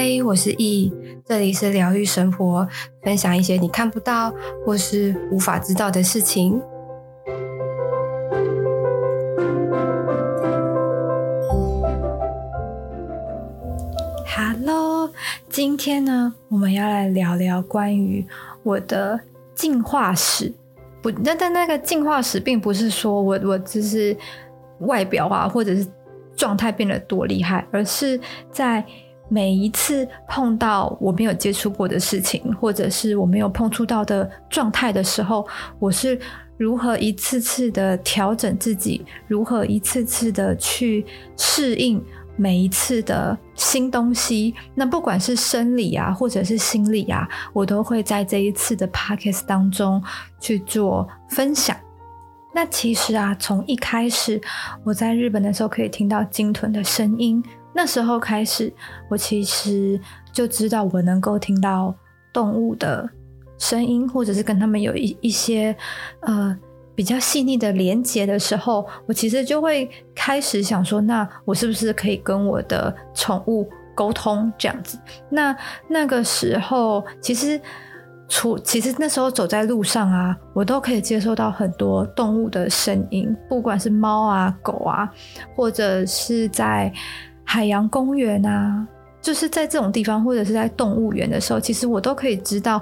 嗨，我是易，这里是疗愈生活，分享一些你看不到或是无法知道的事情。Hello，今天呢，我们要来聊聊关于我的进化史。不，但但那个进化史，并不是说我我只是外表啊，或者是状态变得多厉害，而是在。每一次碰到我没有接触过的事情，或者是我没有碰触到的状态的时候，我是如何一次次的调整自己，如何一次次的去适应每一次的新东西。那不管是生理啊，或者是心理啊，我都会在这一次的 podcast 当中去做分享。那其实啊，从一开始我在日本的时候，可以听到鲸豚的声音。那时候开始，我其实就知道我能够听到动物的声音，或者是跟他们有一一些呃比较细腻的连接的时候，我其实就会开始想说，那我是不是可以跟我的宠物沟通这样子？那那个时候，其实除其实那时候走在路上啊，我都可以接受到很多动物的声音，不管是猫啊、狗啊，或者是在。海洋公园啊，就是在这种地方，或者是在动物园的时候，其实我都可以知道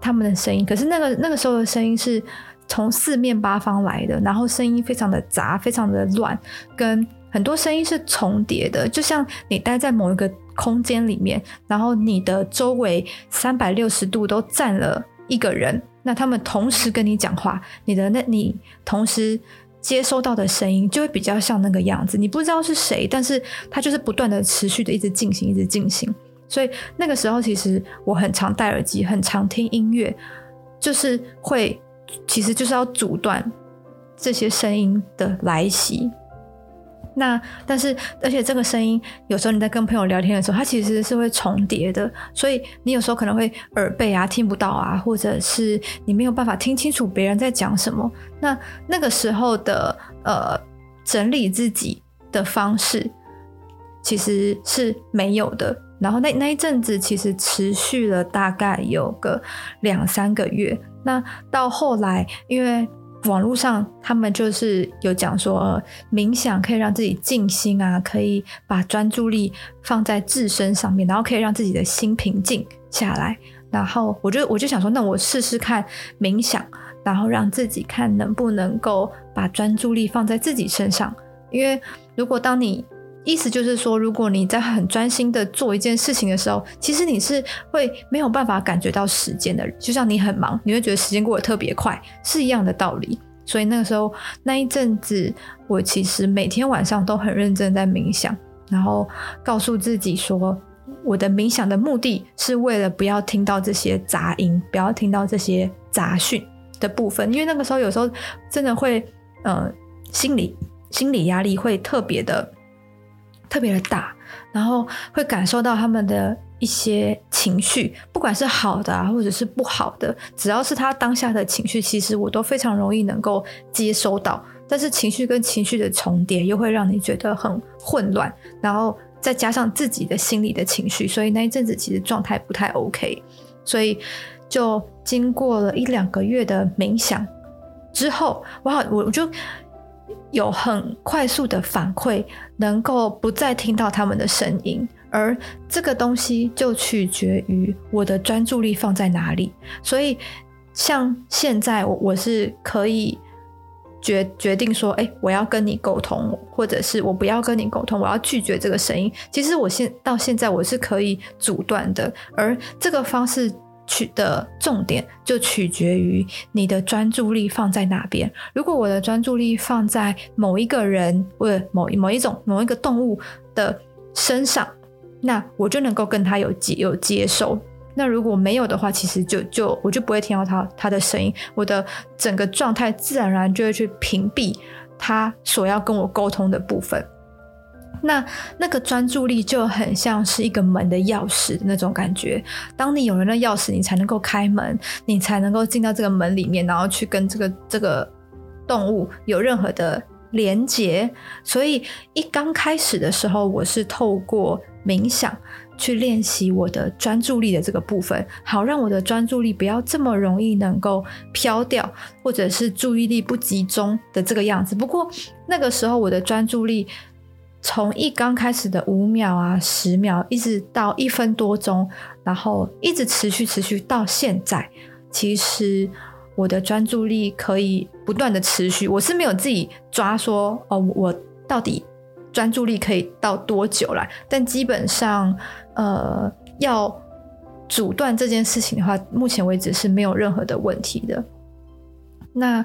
他们的声音。可是那个那个时候的声音是从四面八方来的，然后声音非常的杂，非常的乱，跟很多声音是重叠的。就像你待在某一个空间里面，然后你的周围三百六十度都站了一个人，那他们同时跟你讲话，你的那你同时。接收到的声音就会比较像那个样子，你不知道是谁，但是它就是不断的持续的一直进行，一直进行。所以那个时候，其实我很常戴耳机，很常听音乐，就是会，其实就是要阻断这些声音的来袭。那但是，而且这个声音有时候你在跟朋友聊天的时候，它其实是会重叠的，所以你有时候可能会耳背啊，听不到啊，或者是你没有办法听清楚别人在讲什么。那那个时候的呃整理自己的方式其实是没有的。然后那那一阵子其实持续了大概有个两三个月。那到后来因为。网络上他们就是有讲说，冥想可以让自己静心啊，可以把专注力放在自身上面，然后可以让自己的心平静下来。然后我就我就想说，那我试试看冥想，然后让自己看能不能够把专注力放在自己身上。因为如果当你意思就是说，如果你在很专心的做一件事情的时候，其实你是会没有办法感觉到时间的。就像你很忙，你会觉得时间过得特别快，是一样的道理。所以那个时候那一阵子，我其实每天晚上都很认真在冥想，然后告诉自己说，我的冥想的目的是为了不要听到这些杂音，不要听到这些杂讯的部分。因为那个时候有时候真的会，呃，心理心理压力会特别的。特别的大，然后会感受到他们的一些情绪，不管是好的啊，或者是不好的，只要是他当下的情绪，其实我都非常容易能够接收到。但是情绪跟情绪的重叠，又会让你觉得很混乱，然后再加上自己的心理的情绪，所以那一阵子其实状态不太 OK。所以就经过了一两个月的冥想之后，哇，我我就。有很快速的反馈，能够不再听到他们的声音，而这个东西就取决于我的专注力放在哪里。所以，像现在我我是可以决决定说，哎，我要跟你沟通，或者是我不要跟你沟通，我要拒绝这个声音。其实我现到现在我是可以阻断的，而这个方式。取的重点就取决于你的专注力放在哪边。如果我的专注力放在某一个人或者某某一种某一个动物的身上，那我就能够跟他有接有接收。那如果没有的话，其实就就我就不会听到他他的声音，我的整个状态自然而然就会去屏蔽他所要跟我沟通的部分。那那个专注力就很像是一个门的钥匙那种感觉。当你有了那钥匙，你才能够开门，你才能够进到这个门里面，然后去跟这个这个动物有任何的连结。所以一刚开始的时候，我是透过冥想去练习我的专注力的这个部分，好让我的专注力不要这么容易能够飘掉，或者是注意力不集中的这个样子。不过那个时候我的专注力。从一刚开始的五秒啊、十秒，一直到一分多钟，然后一直持续持续到现在，其实我的专注力可以不断的持续。我是没有自己抓说哦，我到底专注力可以到多久来？但基本上，呃，要阻断这件事情的话，目前为止是没有任何的问题的。那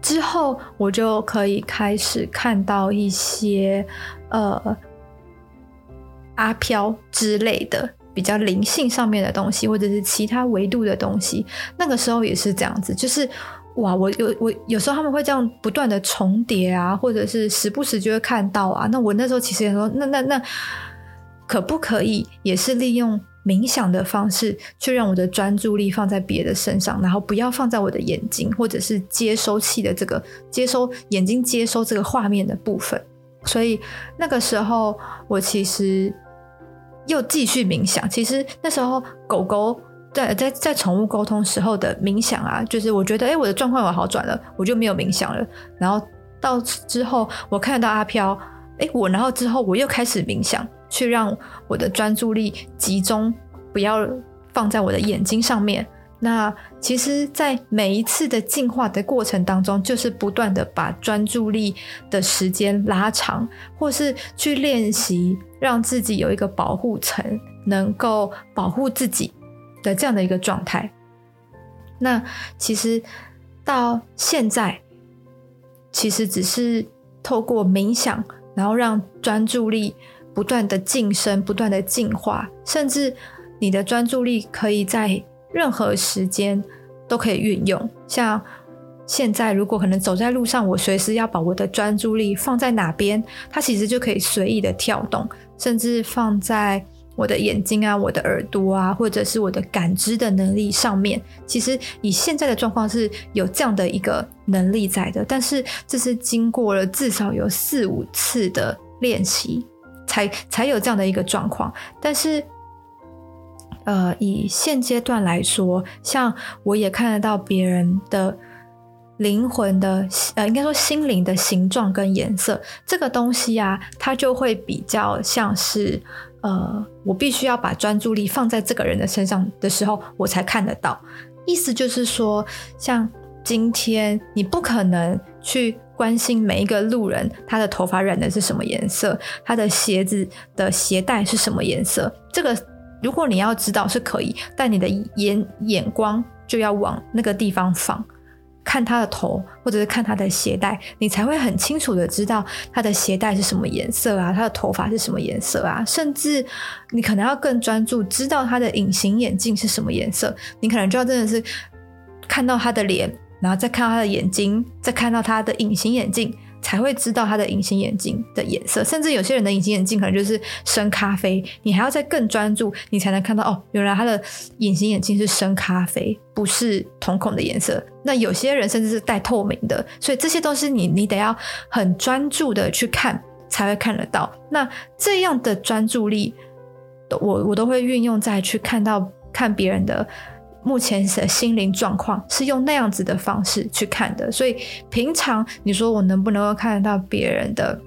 之后我就可以开始看到一些。呃，阿飘之类的比较灵性上面的东西，或者是其他维度的东西，那个时候也是这样子，就是哇，我有我有时候他们会这样不断的重叠啊，或者是时不时就会看到啊。那我那时候其实也说，那那那可不可以也是利用冥想的方式，去让我的专注力放在别的身上，然后不要放在我的眼睛或者是接收器的这个接收眼睛接收这个画面的部分。所以那个时候，我其实又继续冥想。其实那时候，狗狗在在在宠物沟通时候的冥想啊，就是我觉得，哎，我的状况有好转了，我就没有冥想了。然后到之后，我看到阿飘，哎，我然后之后我又开始冥想，去让我的专注力集中，不要放在我的眼睛上面。那其实，在每一次的进化的过程当中，就是不断的把专注力的时间拉长，或是去练习让自己有一个保护层，能够保护自己的这样的一个状态。那其实到现在，其实只是透过冥想，然后让专注力不断的晋升、不断的进化，甚至你的专注力可以在。任何时间都可以运用，像现在，如果可能走在路上，我随时要把我的专注力放在哪边，它其实就可以随意的跳动，甚至放在我的眼睛啊、我的耳朵啊，或者是我的感知的能力上面。其实以现在的状况是有这样的一个能力在的，但是这是经过了至少有四五次的练习，才才有这样的一个状况，但是。呃，以现阶段来说，像我也看得到别人的灵魂的，呃，应该说心灵的形状跟颜色，这个东西啊，它就会比较像是，呃，我必须要把专注力放在这个人的身上的时候，我才看得到。意思就是说，像今天你不可能去关心每一个路人，他的头发染的是什么颜色，他的鞋子的鞋带是什么颜色，这个。如果你要知道是可以，但你的眼眼光就要往那个地方放，看他的头，或者是看他的鞋带，你才会很清楚的知道他的鞋带是什么颜色啊，他的头发是什么颜色啊，甚至你可能要更专注，知道他的隐形眼镜是什么颜色，你可能就要真的是看到他的脸，然后再看到他的眼睛，再看到他的隐形眼镜。才会知道他的隐形眼镜的颜色，甚至有些人的隐形眼镜可能就是深咖啡，你还要再更专注，你才能看到哦，原来他的隐形眼镜是深咖啡，不是瞳孔的颜色。那有些人甚至是带透明的，所以这些都是你你得要很专注的去看才会看得到。那这样的专注力，我我都会运用在去看到看别人的。目前的心灵状况是用那样子的方式去看的，所以平常你说我能不能够看得到别人的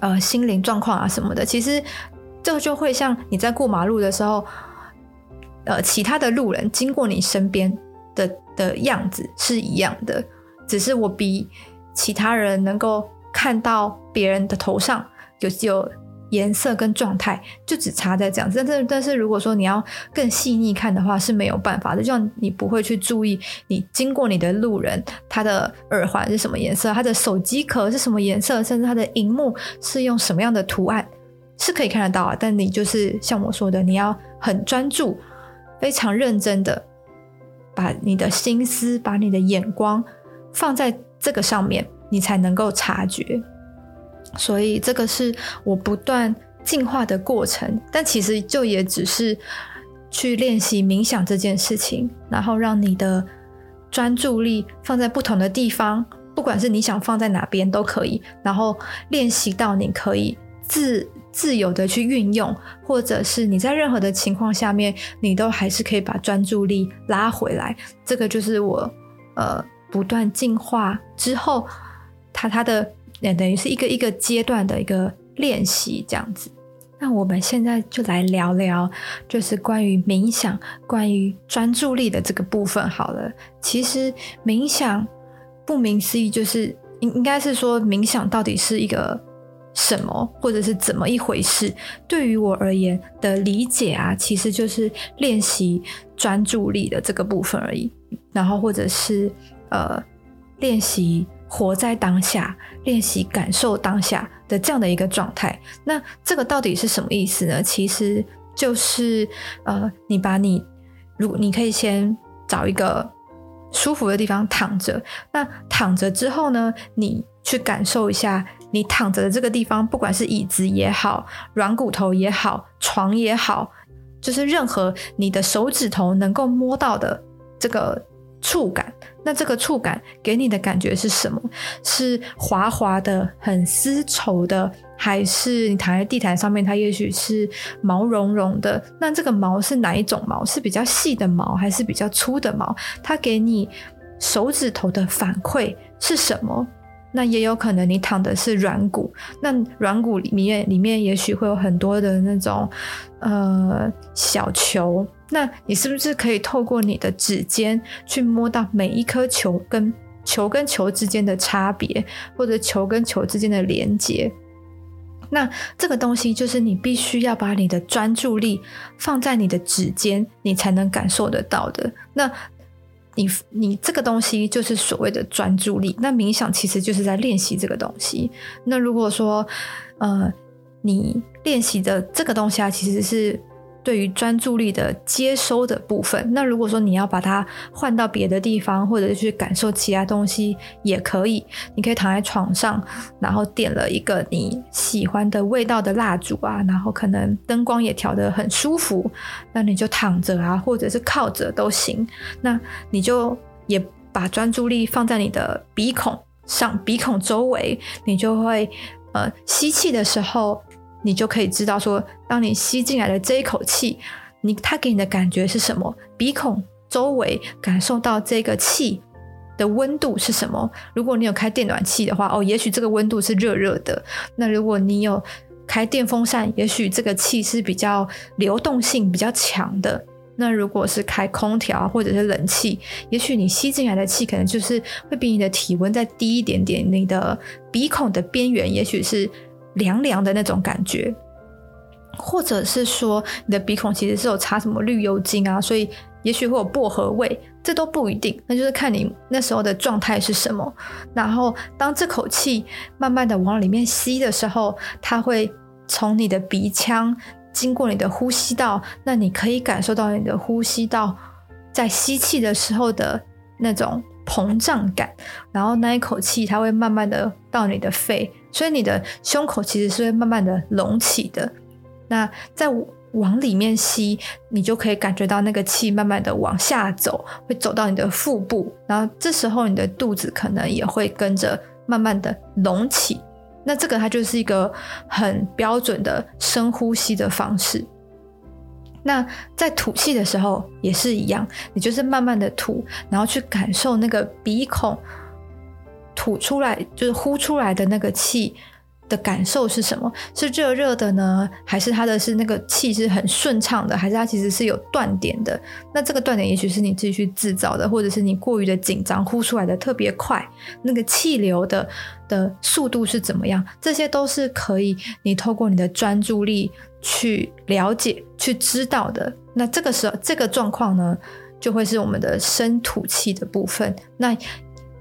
呃心灵状况啊什么的，其实这个就会像你在过马路的时候，呃，其他的路人经过你身边的的样子是一样的，只是我比其他人能够看到别人的头上有有。颜色跟状态就只差在这样子，但是但是如果说你要更细腻看的话是没有办法的，就像你不会去注意你经过你的路人他的耳环是什么颜色，他的手机壳是什么颜色，甚至他的荧幕是用什么样的图案，是可以看得到啊。但你就是像我说的，你要很专注、非常认真的把你的心思、把你的眼光放在这个上面，你才能够察觉。所以这个是我不断进化的过程，但其实就也只是去练习冥想这件事情，然后让你的专注力放在不同的地方，不管是你想放在哪边都可以，然后练习到你可以自自由的去运用，或者是你在任何的情况下面，你都还是可以把专注力拉回来。这个就是我呃不断进化之后，它它的也等于是一个一个阶段的一个练习这样子。那我们现在就来聊聊，就是关于冥想、关于专注力的这个部分好了。其实冥想。顾名思义，就是应应该是说，冥想到底是一个什么，或者是怎么一回事？对于我而言的理解啊，其实就是练习专注力的这个部分而已。然后，或者是呃，练习活在当下，练习感受当下的这样的一个状态。那这个到底是什么意思呢？其实就是呃，你把你，如你可以先找一个。舒服的地方躺着，那躺着之后呢，你去感受一下，你躺着的这个地方，不管是椅子也好，软骨头也好，床也好，就是任何你的手指头能够摸到的这个触感。那这个触感给你的感觉是什么？是滑滑的、很丝绸的，还是你躺在地毯上面，它也许是毛茸茸的？那这个毛是哪一种毛？是比较细的毛，还是比较粗的毛？它给你手指头的反馈是什么？那也有可能你躺的是软骨，那软骨里面里面也许会有很多的那种呃小球。那你是不是可以透过你的指尖去摸到每一颗球跟球跟球之间的差别，或者球跟球之间的连接？那这个东西就是你必须要把你的专注力放在你的指尖，你才能感受得到的。那你你这个东西就是所谓的专注力。那冥想其实就是在练习这个东西。那如果说呃，你练习的这个东西啊，其实是。对于专注力的接收的部分，那如果说你要把它换到别的地方，或者是去感受其他东西，也可以。你可以躺在床上，然后点了一个你喜欢的味道的蜡烛啊，然后可能灯光也调得很舒服，那你就躺着啊，或者是靠着都行。那你就也把专注力放在你的鼻孔上，鼻孔周围，你就会呃吸气的时候。你就可以知道说，当你吸进来的这一口气，你它给你的感觉是什么？鼻孔周围感受到这个气的温度是什么？如果你有开电暖气的话，哦，也许这个温度是热热的。那如果你有开电风扇，也许这个气是比较流动性比较强的。那如果是开空调或者是冷气，也许你吸进来的气可能就是会比你的体温再低一点点。你的鼻孔的边缘，也许是。凉凉的那种感觉，或者是说你的鼻孔其实是有擦什么绿油精啊，所以也许会有薄荷味，这都不一定，那就是看你那时候的状态是什么。然后当这口气慢慢的往里面吸的时候，它会从你的鼻腔经过你的呼吸道，那你可以感受到你的呼吸道在吸气的时候的那种膨胀感，然后那一口气它会慢慢的到你的肺。所以你的胸口其实是会慢慢的隆起的，那再往里面吸，你就可以感觉到那个气慢慢的往下走，会走到你的腹部，然后这时候你的肚子可能也会跟着慢慢的隆起。那这个它就是一个很标准的深呼吸的方式。那在吐气的时候也是一样，你就是慢慢的吐，然后去感受那个鼻孔。吐出来就是呼出来的那个气的感受是什么？是热热的呢，还是它的是那个气是很顺畅的，还是它其实是有断点的？那这个断点也许是你自己去制造的，或者是你过于的紧张，呼出来的特别快，那个气流的的速度是怎么样？这些都是可以你透过你的专注力去了解、去知道的。那这个时候，这个状况呢，就会是我们的深吐气的部分。那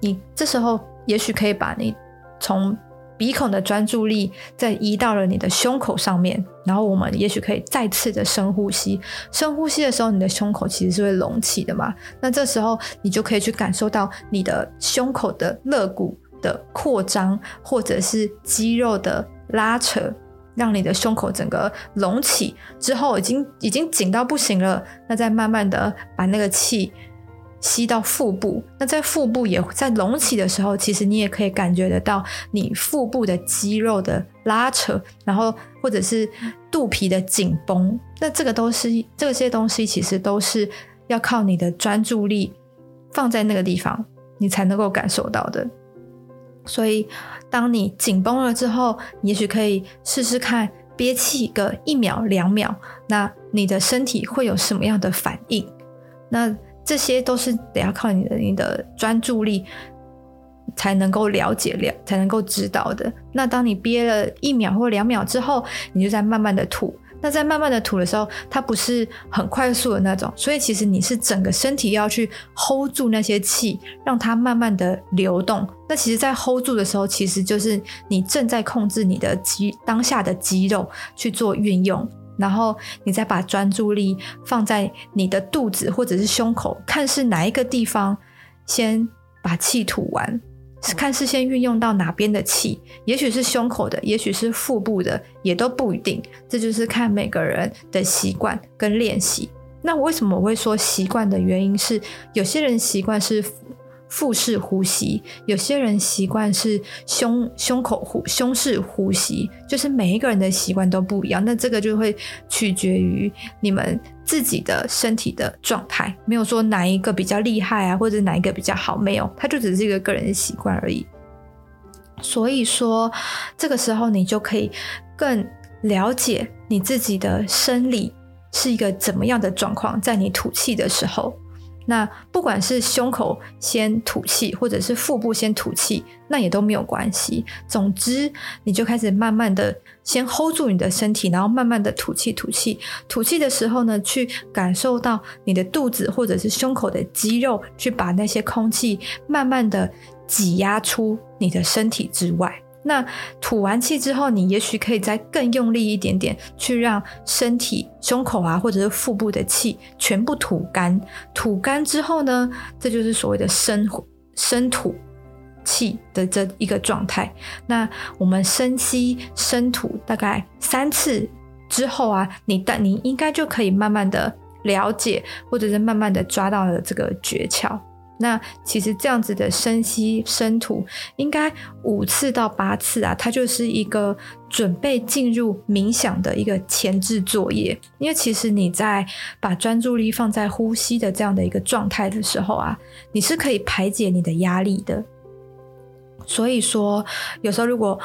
你这时候。也许可以把你从鼻孔的专注力再移到了你的胸口上面，然后我们也许可以再次的深呼吸。深呼吸的时候，你的胸口其实是会隆起的嘛？那这时候你就可以去感受到你的胸口的肋骨的扩张，或者是肌肉的拉扯，让你的胸口整个隆起之后，已经已经紧到不行了。那再慢慢的把那个气吸到腹部。那在腹部也在隆起的时候，其实你也可以感觉得到你腹部的肌肉的拉扯，然后或者是肚皮的紧绷。那这个都是这些东西，其实都是要靠你的专注力放在那个地方，你才能够感受到的。所以，当你紧绷了之后，也许可以试试看。憋气个一秒两秒，那你的身体会有什么样的反应？那这些都是得要靠你的你的专注力才能够了解了，才能够知道的。那当你憋了一秒或两秒之后，你就在慢慢的吐。那在慢慢的吐的时候，它不是很快速的那种，所以其实你是整个身体要去 hold 住那些气，让它慢慢的流动。那其实，在 hold 住的时候，其实就是你正在控制你的肌当下的肌肉去做运用，然后你再把专注力放在你的肚子或者是胸口，看是哪一个地方先把气吐完。看是先运用到哪边的气，也许是胸口的，也许是腹部的，也都不一定。这就是看每个人的习惯跟练习。那为什么我会说习惯的原因是，有些人习惯是。腹式呼吸，有些人习惯是胸胸口呼胸式呼吸，就是每一个人的习惯都不一样。那这个就会取决于你们自己的身体的状态，没有说哪一个比较厉害啊，或者哪一个比较好，没有，它就只是一个个人的习惯而已。所以说，这个时候你就可以更了解你自己的生理是一个怎么样的状况，在你吐气的时候。那不管是胸口先吐气，或者是腹部先吐气，那也都没有关系。总之，你就开始慢慢的先 hold 住你的身体，然后慢慢的吐气，吐气。吐气的时候呢，去感受到你的肚子或者是胸口的肌肉，去把那些空气慢慢的挤压出你的身体之外。那吐完气之后，你也许可以再更用力一点点，去让身体、胸口啊，或者是腹部的气全部吐干。吐干之后呢，这就是所谓的深深吐气的这一个状态。那我们深吸深吐大概三次之后啊，你但你应该就可以慢慢的了解，或者是慢慢的抓到了这个诀窍。那其实这样子的深吸深吐，应该五次到八次啊，它就是一个准备进入冥想的一个前置作业。因为其实你在把专注力放在呼吸的这样的一个状态的时候啊，你是可以排解你的压力的。所以说，有时候如果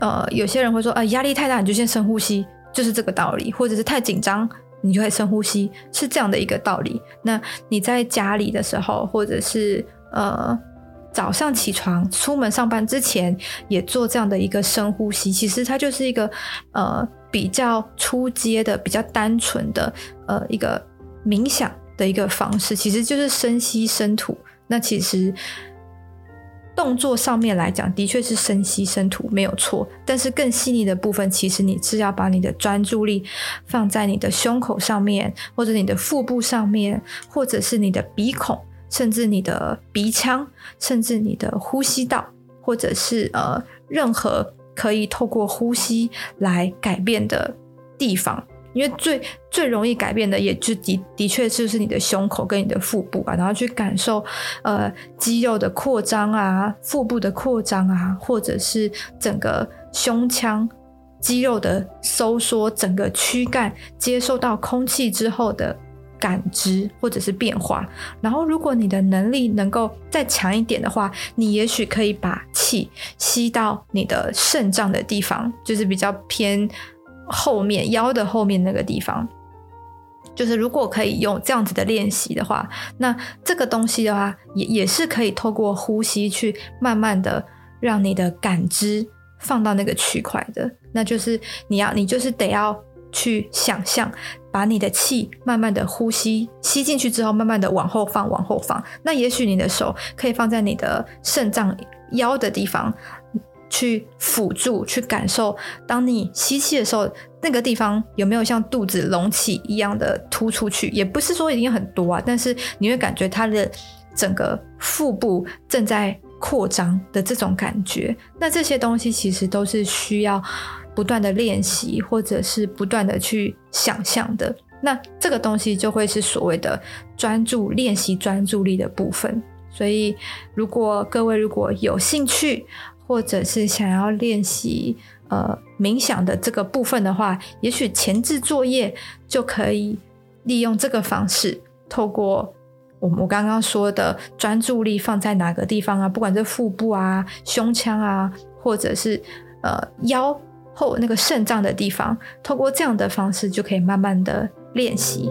呃有些人会说，呃压力太大，你就先深呼吸，就是这个道理，或者是太紧张。你就会深呼吸，是这样的一个道理。那你在家里的时候，或者是呃早上起床出门上班之前，也做这样的一个深呼吸。其实它就是一个呃比较初阶的、比较单纯的呃一个冥想的一个方式，其实就是深吸深吐。那其实。动作上面来讲，的确是深吸深吐没有错，但是更细腻的部分，其实你是要把你的专注力放在你的胸口上面，或者你的腹部上面，或者是你的鼻孔，甚至你的鼻腔，甚至你的呼吸道，或者是呃任何可以透过呼吸来改变的地方。因为最最容易改变的，也就的的确就是你的胸口跟你的腹部啊，然后去感受呃肌肉的扩张啊，腹部的扩张啊，或者是整个胸腔肌肉的收缩，整个躯干接受到空气之后的感知或者是变化。然后，如果你的能力能够再强一点的话，你也许可以把气吸到你的肾脏的地方，就是比较偏。后面腰的后面那个地方，就是如果可以用这样子的练习的话，那这个东西的话，也也是可以透过呼吸去慢慢的让你的感知放到那个区块的。那就是你要，你就是得要去想象，把你的气慢慢的呼吸吸进去之后，慢慢的往后放，往后放。那也许你的手可以放在你的肾脏腰的地方。去辅助，去感受，当你吸气的时候，那个地方有没有像肚子隆起一样的凸出去？也不是说一定很多啊，但是你会感觉它的整个腹部正在扩张的这种感觉。那这些东西其实都是需要不断的练习，或者是不断的去想象的。那这个东西就会是所谓的专注练习专注力的部分。所以，如果各位如果有兴趣，或者是想要练习呃冥想的这个部分的话，也许前置作业就可以利用这个方式，透过我我刚刚说的专注力放在哪个地方啊，不管是腹部啊、胸腔啊，或者是呃腰后那个肾脏的地方，透过这样的方式就可以慢慢的练习。